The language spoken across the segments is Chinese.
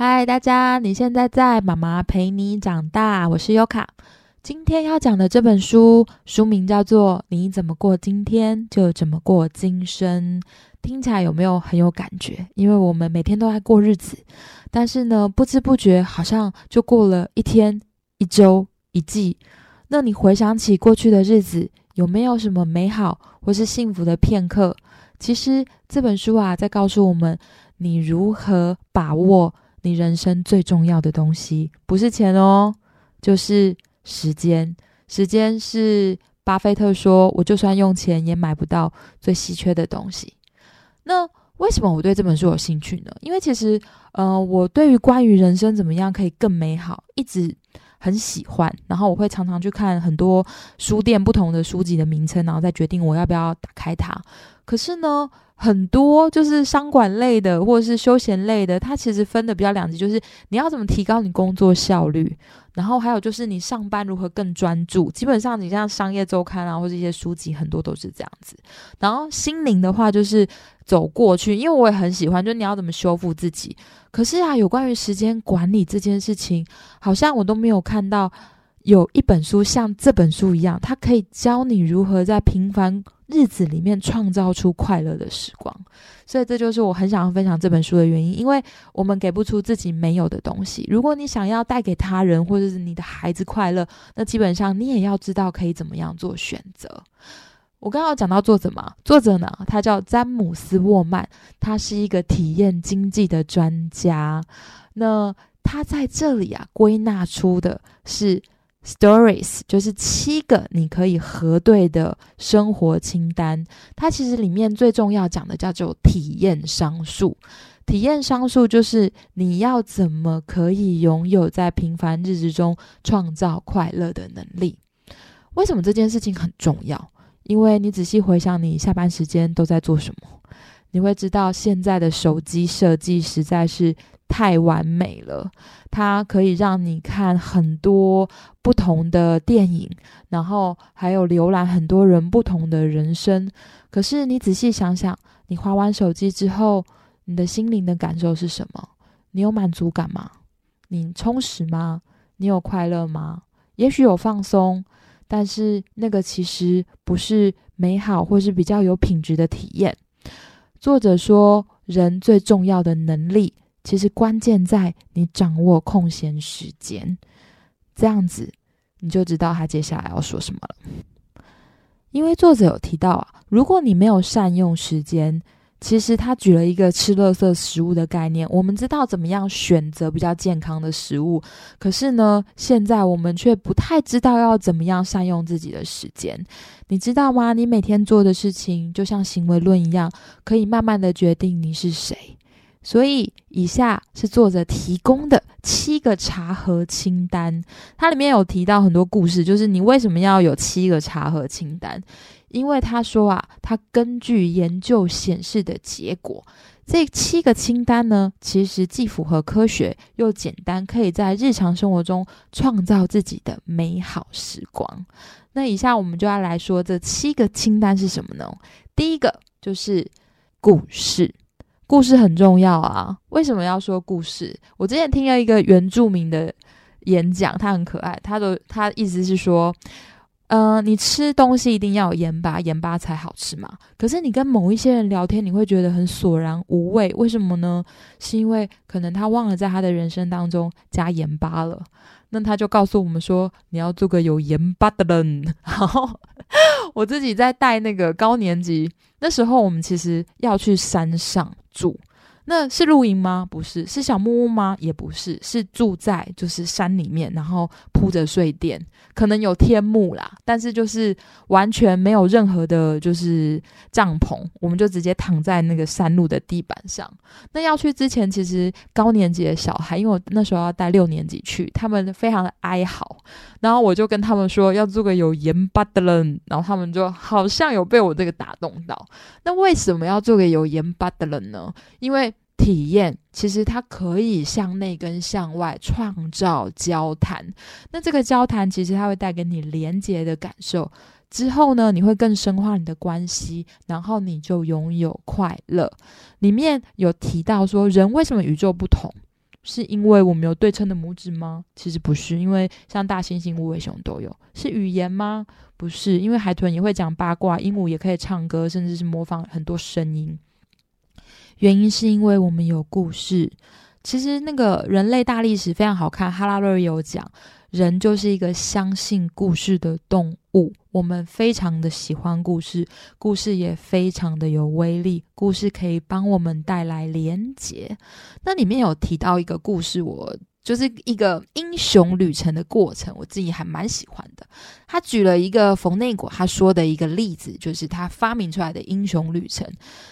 嗨，大家！你现在在妈妈陪你长大，我是优卡。今天要讲的这本书，书名叫做《你怎么过今天，就怎么过今生》。听起来有没有很有感觉？因为我们每天都在过日子，但是呢，不知不觉好像就过了一天、一周、一季。那你回想起过去的日子，有没有什么美好或是幸福的片刻？其实这本书啊，在告诉我们，你如何把握。你人生最重要的东西不是钱哦，就是时间。时间是巴菲特说：“我就算用钱也买不到最稀缺的东西。”那为什么我对这本书有兴趣呢？因为其实，呃，我对于关于人生怎么样可以更美好，一直很喜欢。然后我会常常去看很多书店不同的书籍的名称，然后再决定我要不要打开它。可是呢？很多就是商管类的，或者是休闲类的，它其实分的比较两极，就是你要怎么提高你工作效率，然后还有就是你上班如何更专注。基本上你像商业周刊啊，或者一些书籍，很多都是这样子。然后心灵的话，就是走过去，因为我也很喜欢，就你要怎么修复自己。可是啊，有关于时间管理这件事情，好像我都没有看到有一本书像这本书一样，它可以教你如何在平凡。日子里面创造出快乐的时光，所以这就是我很想要分享这本书的原因。因为我们给不出自己没有的东西，如果你想要带给他人或者是你的孩子快乐，那基本上你也要知道可以怎么样做选择。我刚刚讲到作者嘛，作者呢，他叫詹姆斯沃曼，他是一个体验经济的专家。那他在这里啊，归纳出的是。Stories 就是七个你可以核对的生活清单，它其实里面最重要讲的叫做体验商数。体验商数就是你要怎么可以拥有在平凡日子中创造快乐的能力。为什么这件事情很重要？因为你仔细回想你下班时间都在做什么，你会知道现在的手机设计实在是。太完美了，它可以让你看很多不同的电影，然后还有浏览很多人不同的人生。可是你仔细想想，你划完手机之后，你的心灵的感受是什么？你有满足感吗？你充实吗？你有快乐吗？也许有放松，但是那个其实不是美好或是比较有品质的体验。作者说，人最重要的能力。其实关键在你掌握空闲时间，这样子你就知道他接下来要说什么了。因为作者有提到啊，如果你没有善用时间，其实他举了一个吃垃圾食物的概念。我们知道怎么样选择比较健康的食物，可是呢，现在我们却不太知道要怎么样善用自己的时间。你知道吗？你每天做的事情就像行为论一样，可以慢慢的决定你是谁。所以，以下是作者提供的七个茶盒清单。它里面有提到很多故事，就是你为什么要有七个茶盒清单？因为他说啊，他根据研究显示的结果，这七个清单呢，其实既符合科学又简单，可以在日常生活中创造自己的美好时光。那以下我们就要来说这七个清单是什么呢？第一个就是故事。故事很重要啊！为什么要说故事？我之前听了一个原住民的演讲，他很可爱。他的他意思是说，嗯，你吃东西一定要有盐巴，盐巴才好吃嘛。可是你跟某一些人聊天，你会觉得很索然无味。为什么呢？是因为可能他忘了在他的人生当中加盐巴了。那他就告诉我们说，你要做个有盐巴的人。然后我自己在带那个高年级，那时候我们其实要去山上住。那是露营吗？不是，是小木屋吗？也不是，是住在就是山里面，然后铺着睡垫，可能有天幕啦，但是就是完全没有任何的，就是帐篷，我们就直接躺在那个山路的地板上。那要去之前，其实高年级的小孩，因为我那时候要带六年级去，他们非常的哀嚎，然后我就跟他们说要做个有盐巴的人，然后他们就好像有被我这个打动到。那为什么要做个有盐巴的人呢？因为体验其实它可以向内跟向外创造交谈，那这个交谈其实它会带给你连接的感受，之后呢，你会更深化你的关系，然后你就拥有快乐。里面有提到说，人为什么与众不同？是因为我们有对称的拇指吗？其实不是，因为像大猩猩、无尾熊都有。是语言吗？不是，因为海豚也会讲八卦，鹦鹉也可以唱歌，甚至是模仿很多声音。原因是因为我们有故事。其实那个人类大历史非常好看，哈拉瑞有讲，人就是一个相信故事的动物。我们非常的喜欢故事，故事也非常的有威力，故事可以帮我们带来连结。那里面有提到一个故事，我。就是一个英雄旅程的过程，我自己还蛮喜欢的。他举了一个冯内果他说的一个例子，就是他发明出来的英雄旅程。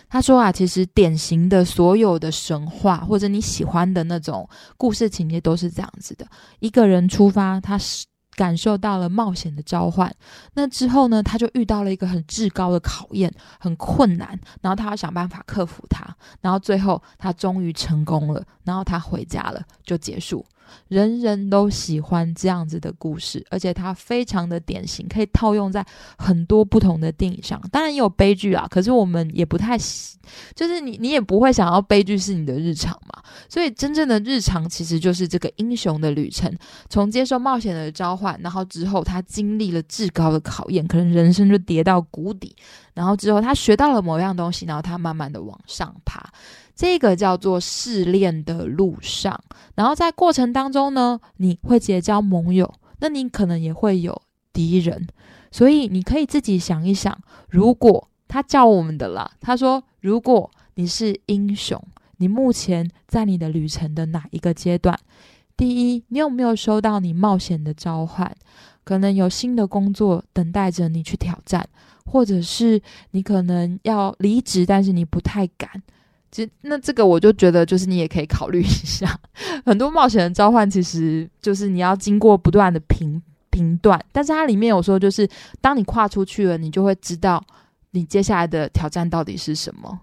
他说啊，其实典型的所有的神话或者你喜欢的那种故事情节都是这样子的：一个人出发，他是。感受到了冒险的召唤，那之后呢，他就遇到了一个很至高的考验，很困难，然后他要想办法克服它，然后最后他终于成功了，然后他回家了，就结束。人人都喜欢这样子的故事，而且它非常的典型，可以套用在很多不同的电影上。当然也有悲剧啊，可是我们也不太喜，就是你你也不会想要悲剧是你的日常嘛。所以真正的日常其实就是这个英雄的旅程，从接受冒险的召唤，然后之后他经历了至高的考验，可能人生就跌到谷底，然后之后他学到了某样东西，然后他慢慢的往上爬。这个叫做试炼的路上，然后在过程当中呢，你会结交盟友，那你可能也会有敌人，所以你可以自己想一想，如果他叫我们的啦，他说，如果你是英雄，你目前在你的旅程的哪一个阶段？第一，你有没有收到你冒险的召唤？可能有新的工作等待着你去挑战，或者是你可能要离职，但是你不太敢。其实，那这个我就觉得，就是你也可以考虑一下。很多冒险的召唤，其实就是你要经过不断的评评断，但是它里面有说，就是当你跨出去了，你就会知道你接下来的挑战到底是什么。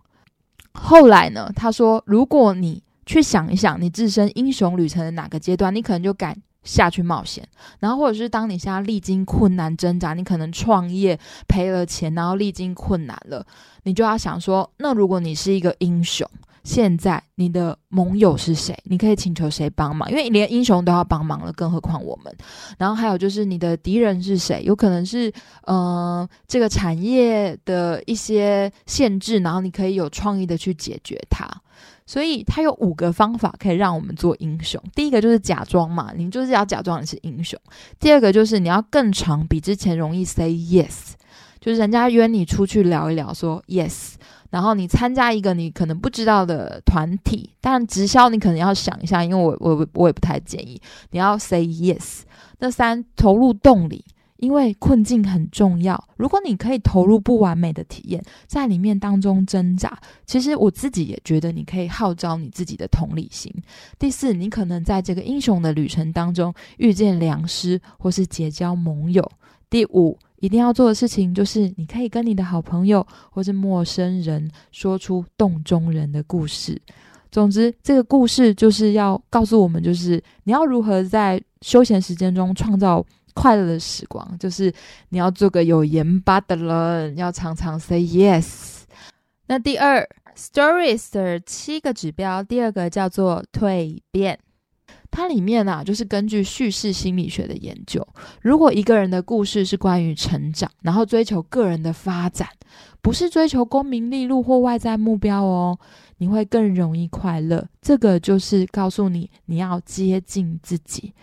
后来呢，他说，如果你去想一想你自身英雄旅程的哪个阶段，你可能就敢。下去冒险，然后或者是当你现在历经困难挣扎，你可能创业赔了钱，然后历经困难了，你就要想说，那如果你是一个英雄，现在你的盟友是谁？你可以请求谁帮忙？因为连英雄都要帮忙了，更何况我们。然后还有就是你的敌人是谁？有可能是呃这个产业的一些限制，然后你可以有创意的去解决它。所以他有五个方法可以让我们做英雄。第一个就是假装嘛，你就是要假装你是英雄。第二个就是你要更长，比之前容易 say yes，就是人家约你出去聊一聊，说 yes，然后你参加一个你可能不知道的团体，但直销你可能要想一下，因为我我我也不太建议你要 say yes。那三投入动力。因为困境很重要，如果你可以投入不完美的体验，在里面当中挣扎，其实我自己也觉得你可以号召你自己的同理心。第四，你可能在这个英雄的旅程当中遇见良师，或是结交盟友。第五，一定要做的事情就是，你可以跟你的好朋友或是陌生人说出洞中人的故事。总之，这个故事就是要告诉我们，就是你要如何在休闲时间中创造。快乐的时光，就是你要做个有盐巴的人，要常常 say yes。那第二，stories 的七个指标，第二个叫做蜕变。它里面啊，就是根据叙事心理学的研究，如果一个人的故事是关于成长，然后追求个人的发展，不是追求功名利禄或外在目标哦，你会更容易快乐。这个就是告诉你，你要接近自己。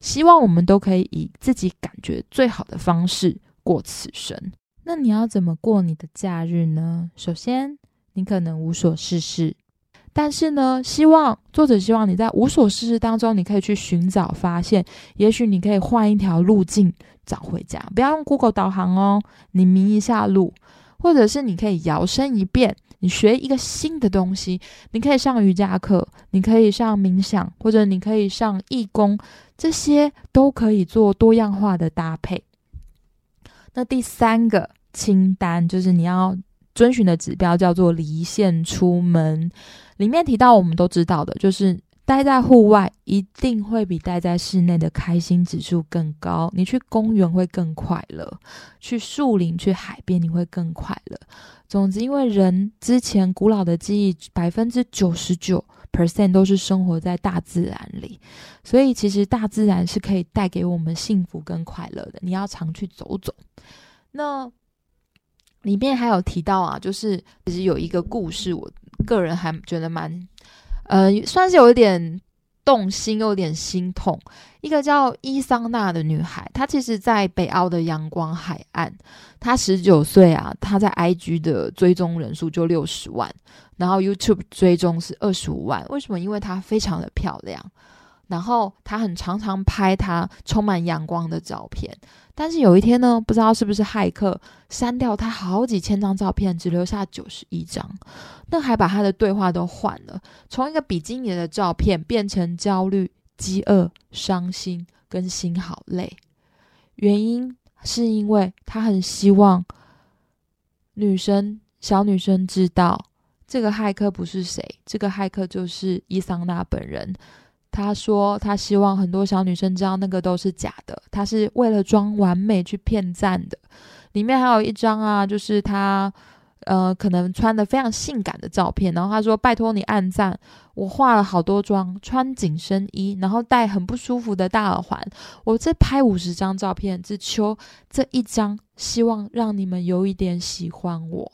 希望我们都可以以自己感觉最好的方式过此生。那你要怎么过你的假日呢？首先，你可能无所事事，但是呢，希望作者希望你在无所事事当中，你可以去寻找发现。也许你可以换一条路径找回家，不要用 Google 导航哦，你迷一下路，或者是你可以摇身一变。你学一个新的东西，你可以上瑜伽课，你可以上冥想，或者你可以上义工，这些都可以做多样化的搭配。那第三个清单就是你要遵循的指标，叫做离线出门。里面提到我们都知道的，就是。待在户外一定会比待在室内的开心指数更高。你去公园会更快乐，去树林、去海边你会更快乐。总之，因为人之前古老的记忆百分之九十九 percent 都是生活在大自然里，所以其实大自然是可以带给我们幸福跟快乐的。你要常去走走。那里面还有提到啊，就是其实有一个故事，我个人还觉得蛮，呃，算是有一点。动心有点心痛。一个叫伊桑娜的女孩，她其实，在北澳的阳光海岸。她十九岁啊，她在 IG 的追踪人数就六十万，然后 YouTube 追踪是二十五万。为什么？因为她非常的漂亮。然后他很常常拍他充满阳光的照片，但是有一天呢，不知道是不是骇客删掉他好几千张照片，只留下九十一张，那还把他的对话都换了，从一个比基尼的照片变成焦虑、饥饿、伤心跟心好累。原因是因为他很希望女生小女生知道这个骇客不是谁，这个骇客就是伊桑娜本人。他说：“他希望很多小女生知道那个都是假的，他是为了装完美去骗赞的。里面还有一张啊，就是他呃可能穿的非常性感的照片。然后他说：‘拜托你按赞，我化了好多妆，穿紧身衣，然后戴很不舒服的大耳环。我这拍五十张照片，只求这一张，希望让你们有一点喜欢我。’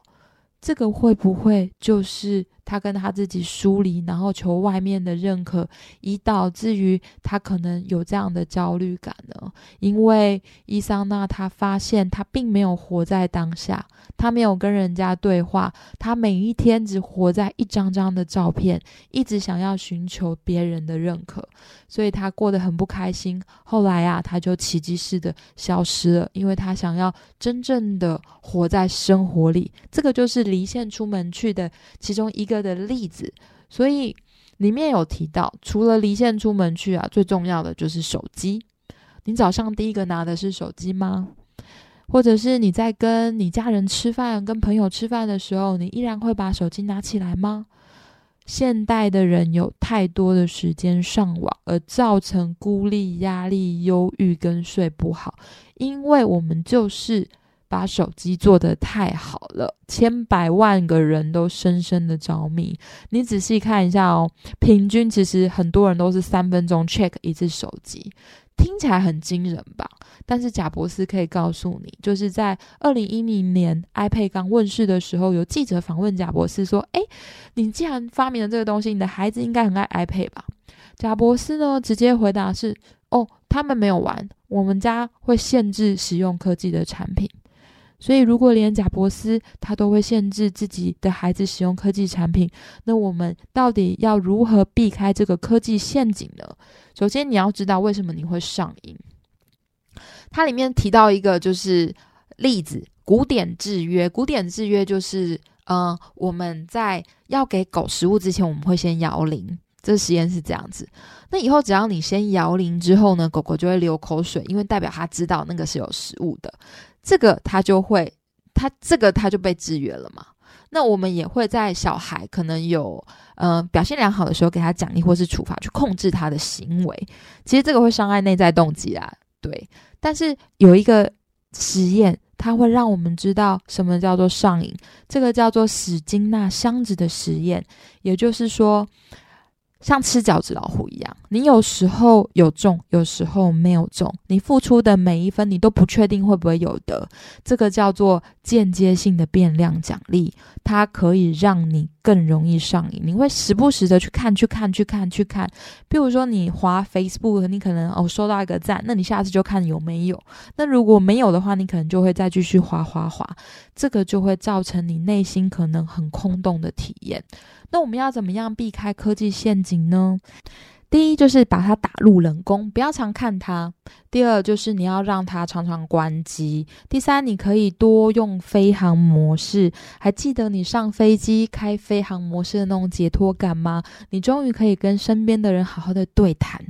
这个会不会就是？”他跟他自己疏离，然后求外面的认可，以导致于他可能有这样的焦虑感呢？因为伊桑娜她发现她并没有活在当下，她没有跟人家对话，她每一天只活在一张张的照片，一直想要寻求别人的认可，所以她过得很不开心。后来啊，她就奇迹似的消失了，因为她想要真正的活在生活里。这个就是离线出门去的其中一个。的例子，所以里面有提到，除了离线出门去啊，最重要的就是手机。你早上第一个拿的是手机吗？或者是你在跟你家人吃饭、跟朋友吃饭的时候，你依然会把手机拿起来吗？现代的人有太多的时间上网，而造成孤立、压力、忧郁跟睡不好，因为我们就是。把手机做得太好了，千百万个人都深深的着迷。你仔细看一下哦，平均其实很多人都是三分钟 check 一次手机，听起来很惊人吧？但是贾博士可以告诉你，就是在二零一零年 iPad 刚问世的时候，有记者访问贾博士说：“诶，你既然发明了这个东西，你的孩子应该很爱 iPad 吧？”贾博士呢直接回答是：“哦，他们没有玩，我们家会限制使用科技的产品。”所以，如果连贾伯斯他都会限制自己的孩子使用科技产品，那我们到底要如何避开这个科技陷阱呢？首先，你要知道为什么你会上瘾。它里面提到一个就是例子：古典制约。古典制约就是，嗯，我们在要给狗食物之前，我们会先摇铃。这实验是这样子。那以后只要你先摇铃之后呢，狗狗就会流口水，因为代表它知道那个是有食物的。这个他就会，他这个他就被制约了嘛。那我们也会在小孩可能有呃表现良好的时候，给他奖励或是处罚，去控制他的行为。其实这个会伤害内在动机啊，对。但是有一个实验，它会让我们知道什么叫做上瘾。这个叫做史金纳箱子的实验，也就是说。像吃饺子老虎一样，你有时候有中，有时候没有中。你付出的每一分，你都不确定会不会有得。这个叫做间接性的变量奖励，它可以让你更容易上瘾。你会时不时的去看、去看、去看、去看。比如说，你滑 Facebook，你可能哦收到一个赞，那你下次就看有没有。那如果没有的话，你可能就会再继续滑滑滑。这个就会造成你内心可能很空洞的体验。那我们要怎么样避开科技陷阱呢？第一就是把它打入冷宫，不要常看它；第二就是你要让它常常关机；第三，你可以多用飞行模式。还记得你上飞机开飞行模式的那种解脱感吗？你终于可以跟身边的人好好的对谈，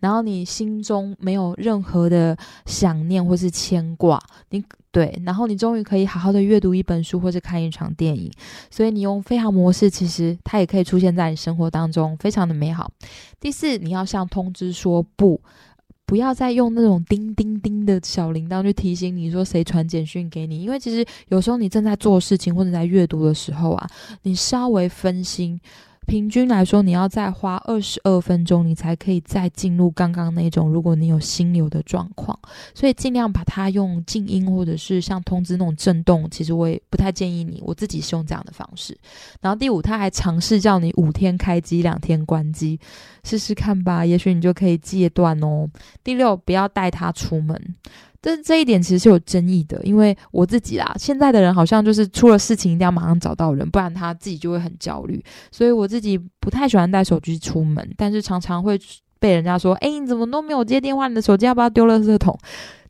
然后你心中没有任何的想念或是牵挂。你。对，然后你终于可以好好的阅读一本书或者看一场电影，所以你用飞行模式，其实它也可以出现在你生活当中，非常的美好。第四，你要向通知说不，不要再用那种叮叮叮的小铃铛去提醒你说谁传简讯给你，因为其实有时候你正在做事情或者在阅读的时候啊，你稍微分心。平均来说，你要再花二十二分钟，你才可以再进入刚刚那种，如果你有心流的状况，所以尽量把它用静音或者是像通知那种震动，其实我也不太建议你。我自己是用这样的方式。然后第五，他还尝试叫你五天开机，两天关机，试试看吧，也许你就可以戒断哦。第六，不要带他出门。这这一点其实是有争议的，因为我自己啦，现在的人好像就是出了事情一定要马上找到人，不然他自己就会很焦虑。所以我自己不太喜欢带手机出门，但是常常会被人家说：“哎，你怎么都没有接电话？你的手机要不要丢垃圾桶？”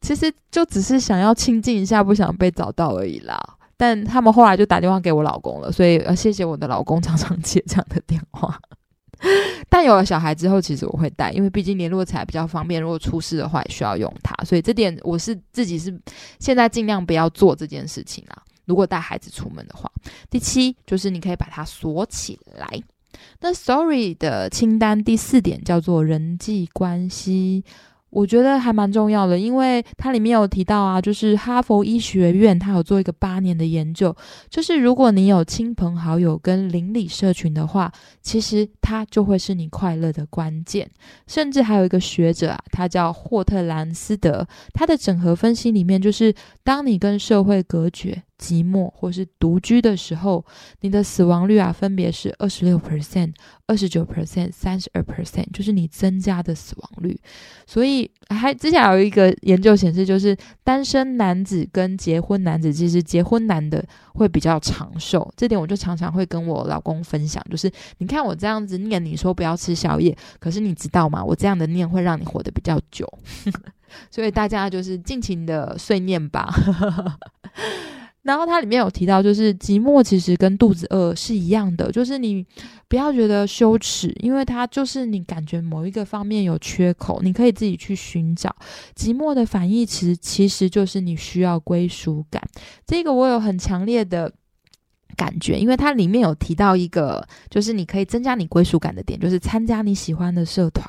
其实就只是想要清静一下，不想被找到而已啦。但他们后来就打电话给我老公了，所以呃，谢谢我的老公常常接这样的电话。但有了小孩之后，其实我会带，因为毕竟联络起来比较方便。如果出事的话，也需要用它，所以这点我是自己是现在尽量不要做这件事情啦。如果带孩子出门的话，第七就是你可以把它锁起来。那 Sorry 的清单第四点叫做人际关系。我觉得还蛮重要的，因为它里面有提到啊，就是哈佛医学院它有做一个八年的研究，就是如果你有亲朋好友跟邻里社群的话，其实它就会是你快乐的关键。甚至还有一个学者啊，他叫霍特兰斯德，他的整合分析里面就是，当你跟社会隔绝。寂寞或是独居的时候，你的死亡率啊，分别是二十六 percent、二十九 percent、三十二 percent，就是你增加的死亡率。所以还之前有一个研究显示，就是单身男子跟结婚男子，其实结婚男的会比较长寿。这点我就常常会跟我老公分享，就是你看我这样子念，你说不要吃宵夜，可是你知道吗？我这样的念会让你活得比较久。所以大家就是尽情的碎念吧。然后它里面有提到，就是寂寞其实跟肚子饿是一样的，就是你不要觉得羞耻，因为它就是你感觉某一个方面有缺口，你可以自己去寻找。寂寞的反义词其实就是你需要归属感，这个我有很强烈的。感觉，因为它里面有提到一个，就是你可以增加你归属感的点，就是参加你喜欢的社团。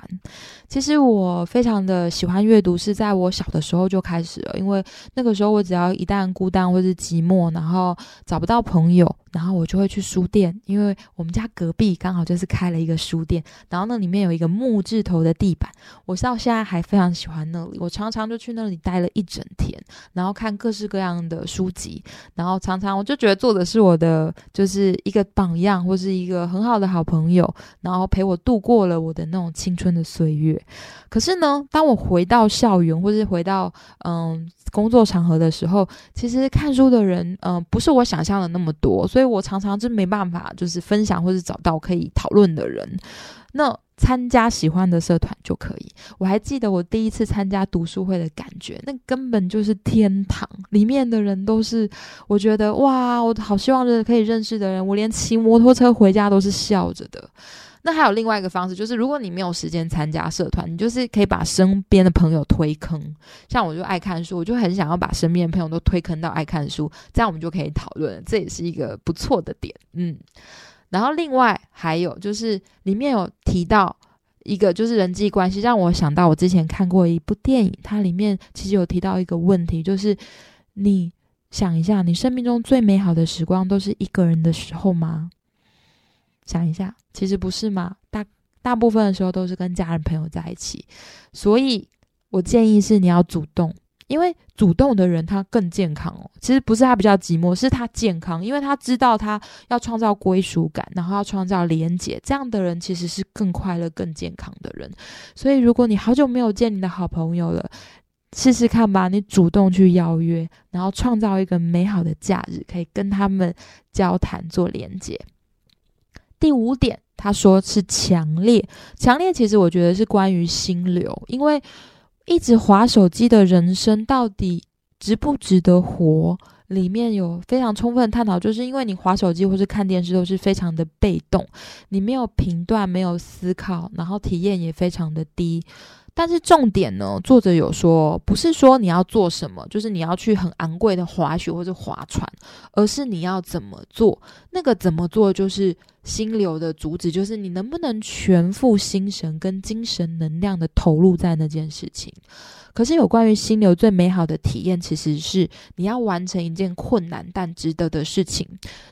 其实我非常的喜欢阅读，是在我小的时候就开始了，因为那个时候我只要一旦孤单或是寂寞，然后找不到朋友。然后我就会去书店，因为我们家隔壁刚好就是开了一个书店，然后那里面有一个木质头的地板，我到现在还非常喜欢那里。我常常就去那里待了一整天，然后看各式各样的书籍，然后常常我就觉得作者是我的就是一个榜样，或是一个很好的好朋友，然后陪我度过了我的那种青春的岁月。可是呢，当我回到校园，或是回到嗯。工作场合的时候，其实看书的人，嗯，不是我想象的那么多，所以所以我常常就没办法，就是分享或者找到可以讨论的人。那参加喜欢的社团就可以。我还记得我第一次参加读书会的感觉，那根本就是天堂，里面的人都是，我觉得哇，我好希望是可以认识的人，我连骑摩托车回家都是笑着的。那还有另外一个方式，就是如果你没有时间参加社团，你就是可以把身边的朋友推坑。像我就爱看书，我就很想要把身边的朋友都推坑到爱看书，这样我们就可以讨论，这也是一个不错的点。嗯，然后另外还有就是里面有提到一个就是人际关系，让我想到我之前看过一部电影，它里面其实有提到一个问题，就是你想一下，你生命中最美好的时光都是一个人的时候吗？想一下，其实不是嘛？大大部分的时候都是跟家人朋友在一起，所以我建议是你要主动，因为主动的人他更健康哦。其实不是他比较寂寞，是他健康，因为他知道他要创造归属感，然后要创造连结，这样的人其实是更快乐、更健康的人。所以如果你好久没有见你的好朋友了，试试看吧，你主动去邀约，然后创造一个美好的假日，可以跟他们交谈做连接。第五点，他说是强烈，强烈其实我觉得是关于心流，因为一直划手机的人生到底值不值得活？里面有非常充分探讨，就是因为你划手机或是看电视都是非常的被动，你没有评断，没有思考，然后体验也非常的低。但是重点呢，作者有说，不是说你要做什么，就是你要去很昂贵的滑雪或者划船，而是你要怎么做。那个怎么做，就是心流的主旨，就是你能不能全副心神跟精神能量的投入在那件事情。可是有关于心流最美好的体验，其实是你要完成一件困难但值得的事情。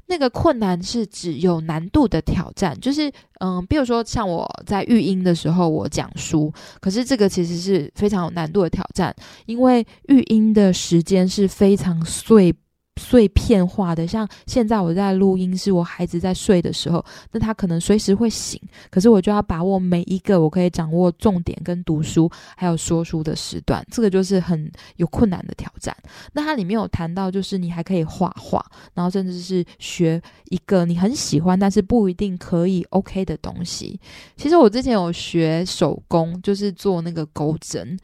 那个困难是指有难度的挑战，就是嗯，比如说像我在育婴的时候，我讲书，可是这个其实是非常有难度的挑战，因为育婴的时间是非常碎。碎片化的，像现在我在录音，是我孩子在睡的时候，那他可能随时会醒，可是我就要把握每一个我可以掌握重点跟读书还有说书的时段，这个就是很有困难的挑战。那它里面有谈到，就是你还可以画画，然后甚至是学一个你很喜欢但是不一定可以 OK 的东西。其实我之前有学手工，就是做那个钩针。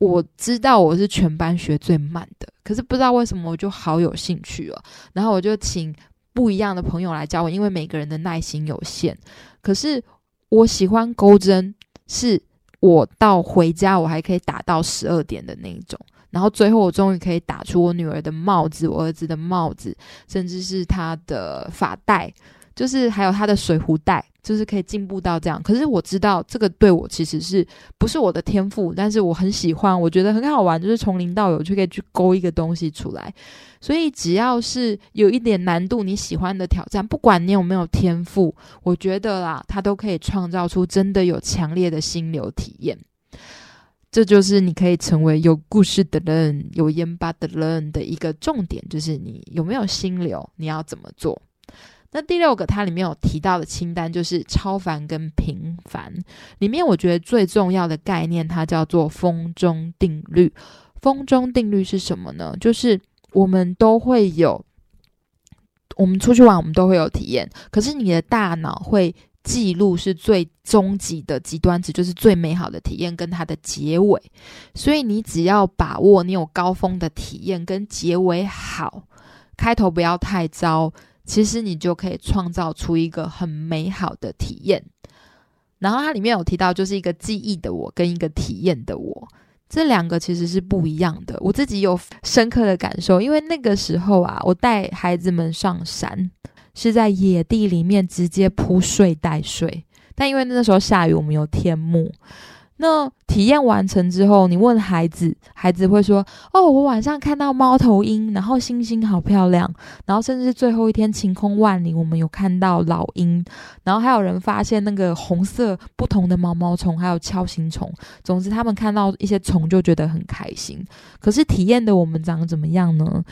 我知道我是全班学最慢的，可是不知道为什么我就好有兴趣了。然后我就请不一样的朋友来教我，因为每个人的耐心有限。可是我喜欢钩针，是我到回家我还可以打到十二点的那一种。然后最后我终于可以打出我女儿的帽子、我儿子的帽子，甚至是他的发带。就是还有他的水壶袋，就是可以进步到这样。可是我知道这个对我其实是不是我的天赋，但是我很喜欢，我觉得很好玩，就是从零到有就可以去勾一个东西出来。所以只要是有一点难度，你喜欢的挑战，不管你有没有天赋，我觉得啦，它都可以创造出真的有强烈的心流体验。这就是你可以成为有故事的人、有烟巴的人的一个重点，就是你有没有心流，你要怎么做。那第六个，它里面有提到的清单就是超凡跟平凡。里面我觉得最重要的概念，它叫做风中定律。风中定律是什么呢？就是我们都会有，我们出去玩，我们都会有体验。可是你的大脑会记录是最终极的极端值，就是最美好的体验跟它的结尾。所以你只要把握你有高峰的体验跟结尾好，开头不要太糟。其实你就可以创造出一个很美好的体验。然后它里面有提到，就是一个记忆的我跟一个体验的我，这两个其实是不一样的。我自己有深刻的感受，因为那个时候啊，我带孩子们上山，是在野地里面直接铺睡袋睡，但因为那时候下雨，我们有天幕。那体验完成之后，你问孩子，孩子会说：“哦，我晚上看到猫头鹰，然后星星好漂亮，然后甚至最后一天晴空万里，我们有看到老鹰，然后还有人发现那个红色不同的毛毛虫，还有锹形虫。总之，他们看到一些虫就觉得很开心。可是体验的我们长得怎么样呢？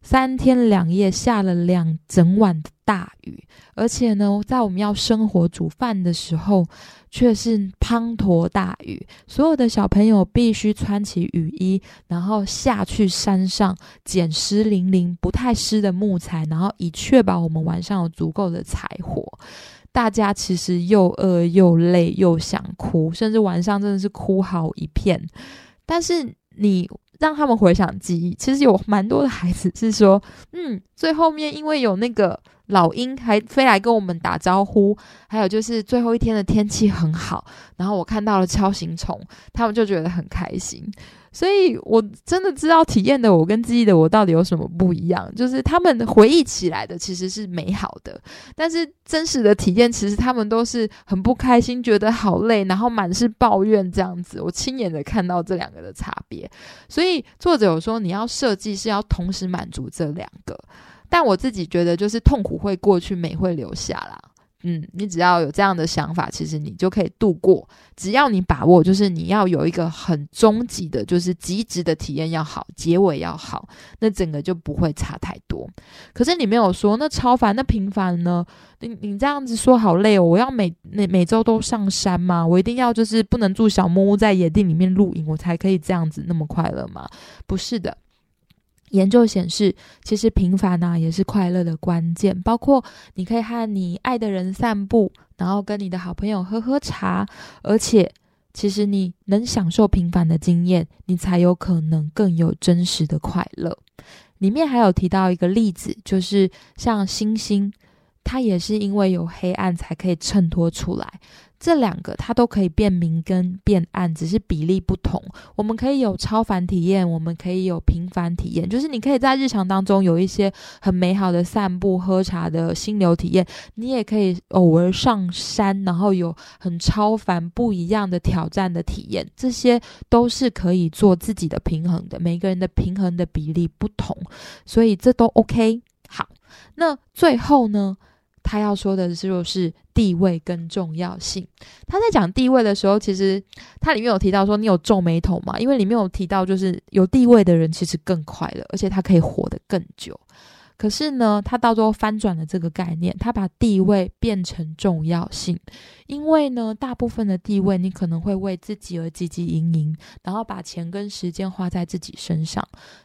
三天两夜下了两整晚的大雨，而且呢，在我们要生火煮饭的时候。”却是滂沱大雨，所有的小朋友必须穿起雨衣，然后下去山上捡湿淋淋、不太湿的木材，然后以确保我们晚上有足够的柴火。大家其实又饿又累又想哭，甚至晚上真的是哭好一片。但是你让他们回想记忆，其实有蛮多的孩子是说，嗯，最后面因为有那个。老鹰还飞来跟我们打招呼，还有就是最后一天的天气很好，然后我看到了锹形虫，他们就觉得很开心。所以我真的知道体验的我跟记忆的我到底有什么不一样，就是他们回忆起来的其实是美好的，但是真实的体验其实他们都是很不开心，觉得好累，然后满是抱怨这样子。我亲眼的看到这两个的差别，所以作者有说你要设计是要同时满足这两个。但我自己觉得，就是痛苦会过去，美会留下啦。嗯，你只要有这样的想法，其实你就可以度过。只要你把握，就是你要有一个很终极的，就是极致的体验要好，结尾要好，那整个就不会差太多。可是你没有说，那超凡、那平凡呢？你你这样子说好累哦！我要每每每周都上山吗？我一定要就是不能住小木屋，在野地里面露营，我才可以这样子那么快乐吗？不是的。研究显示，其实平凡呢也是快乐的关键。包括你可以和你爱的人散步，然后跟你的好朋友喝喝茶，而且其实你能享受平凡的经验，你才有可能更有真实的快乐。里面还有提到一个例子，就是像星星它也是因为有黑暗才可以衬托出来。这两个它都可以变明跟变暗，只是比例不同。我们可以有超凡体验，我们可以有平凡体验，就是你可以在日常当中有一些很美好的散步、喝茶的心流体验，你也可以偶尔上山，然后有很超凡不一样的挑战的体验，这些都是可以做自己的平衡的。每个人的平衡的比例不同，所以这都 OK。好，那最后呢？他要说的就是地位跟重要性。他在讲地位的时候，其实他里面有提到说，你有皱眉头嘛？因为里面有提到，就是有地位的人其实更快乐，而且他可以活得更久。可是呢，他到最后翻转了这个概念，他把地位变成重要性。因为呢，大部分的地位你可能会为自己而汲汲营营，然后把钱跟时间花在自己身上。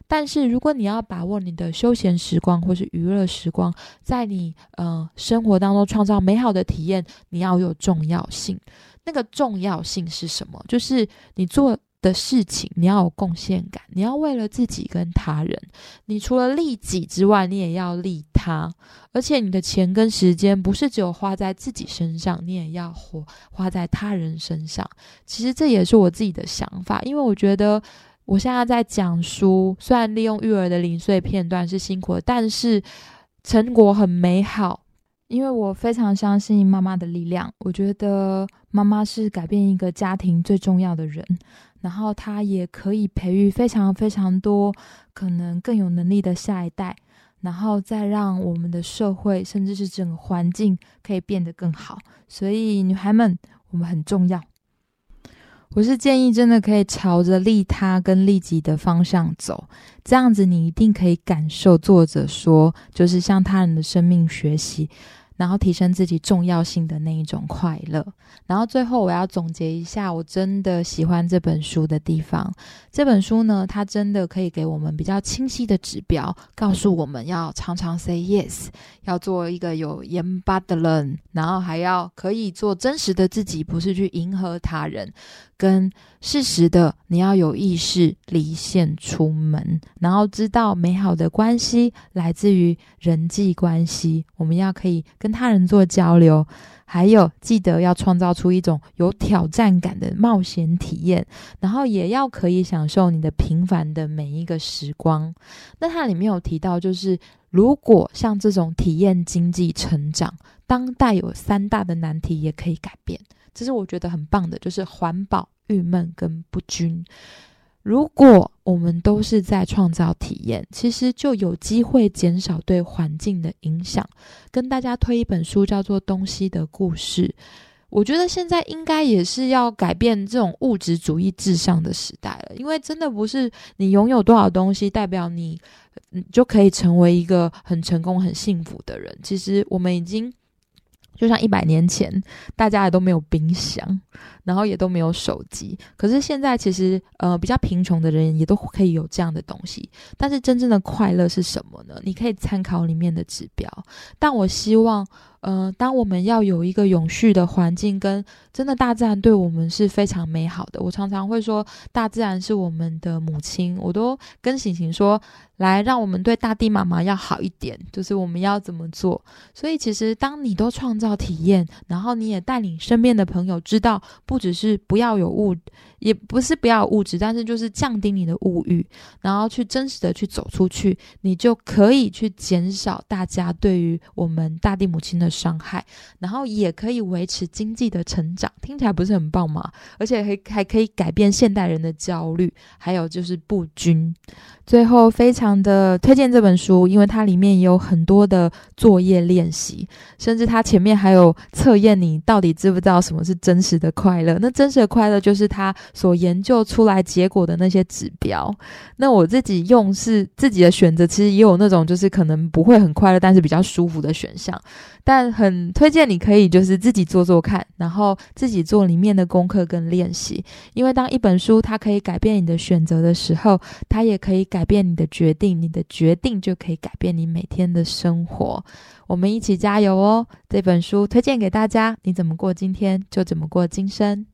但是如果你要把握你的休闲时光或是娱乐时光，在你呃生活当中创造美好的体验，你要有重要性。那个重要性是什么？就是你做。的事情，你要有贡献感，你要为了自己跟他人，你除了利己之外，你也要利他，而且你的钱跟时间不是只有花在自己身上，你也要花花在他人身上。其实这也是我自己的想法，因为我觉得我现在在讲书，虽然利用育儿的零碎片段是辛苦的，但是成果很美好，因为我非常相信妈妈的力量。我觉得妈妈是改变一个家庭最重要的人。然后他也可以培育非常非常多可能更有能力的下一代，然后再让我们的社会甚至是整个环境可以变得更好。所以女孩们，我们很重要。我是建议真的可以朝着利他跟利己的方向走，这样子你一定可以感受作者说，就是向他人的生命学习。然后提升自己重要性的那一种快乐。然后最后我要总结一下，我真的喜欢这本书的地方。这本书呢，它真的可以给我们比较清晰的指标，告诉我们要常常 say yes，要做一个有盐巴的人，然后还要可以做真实的自己，不是去迎合他人。跟适时的，你要有意识离线出门，然后知道美好的关系来自于人际关系，我们要可以跟他人做交流，还有记得要创造出一种有挑战感的冒险体验，然后也要可以享受你的平凡的每一个时光。那它里面有提到，就是如果像这种体验经济成长，当代有三大的难题也可以改变。这是我觉得很棒的，就是环保、郁闷跟不均。如果我们都是在创造体验，其实就有机会减少对环境的影响。跟大家推一本书，叫做《东西的故事》。我觉得现在应该也是要改变这种物质主义至上的时代了，因为真的不是你拥有多少东西，代表你就可以成为一个很成功、很幸福的人。其实我们已经。就像一百年前，大家也都没有冰箱，然后也都没有手机。可是现在，其实呃，比较贫穷的人也都可以有这样的东西。但是真正的快乐是什么呢？你可以参考里面的指标。但我希望。呃，当我们要有一个永续的环境，跟真的大自然对我们是非常美好的。我常常会说，大自然是我们的母亲。我都跟醒醒说，来，让我们对大地妈妈要好一点，就是我们要怎么做。所以，其实当你都创造体验，然后你也带领身边的朋友知道，不只是不要有误。也不是不要物质，但是就是降低你的物欲，然后去真实的去走出去，你就可以去减少大家对于我们大地母亲的伤害，然后也可以维持经济的成长，听起来不是很棒吗？而且还还可以改变现代人的焦虑，还有就是不均。最后，非常的推荐这本书，因为它里面有很多的作业练习，甚至它前面还有测验你到底知不知道什么是真实的快乐。那真实的快乐就是它所研究出来结果的那些指标。那我自己用是自己的选择，其实也有那种就是可能不会很快乐，但是比较舒服的选项。但很推荐你可以就是自己做做看，然后自己做里面的功课跟练习。因为当一本书它可以改变你的选择的时候，它也可以改变你的决定，你的决定就可以改变你每天的生活。我们一起加油哦！这本书推荐给大家，你怎么过今天就怎么过今生。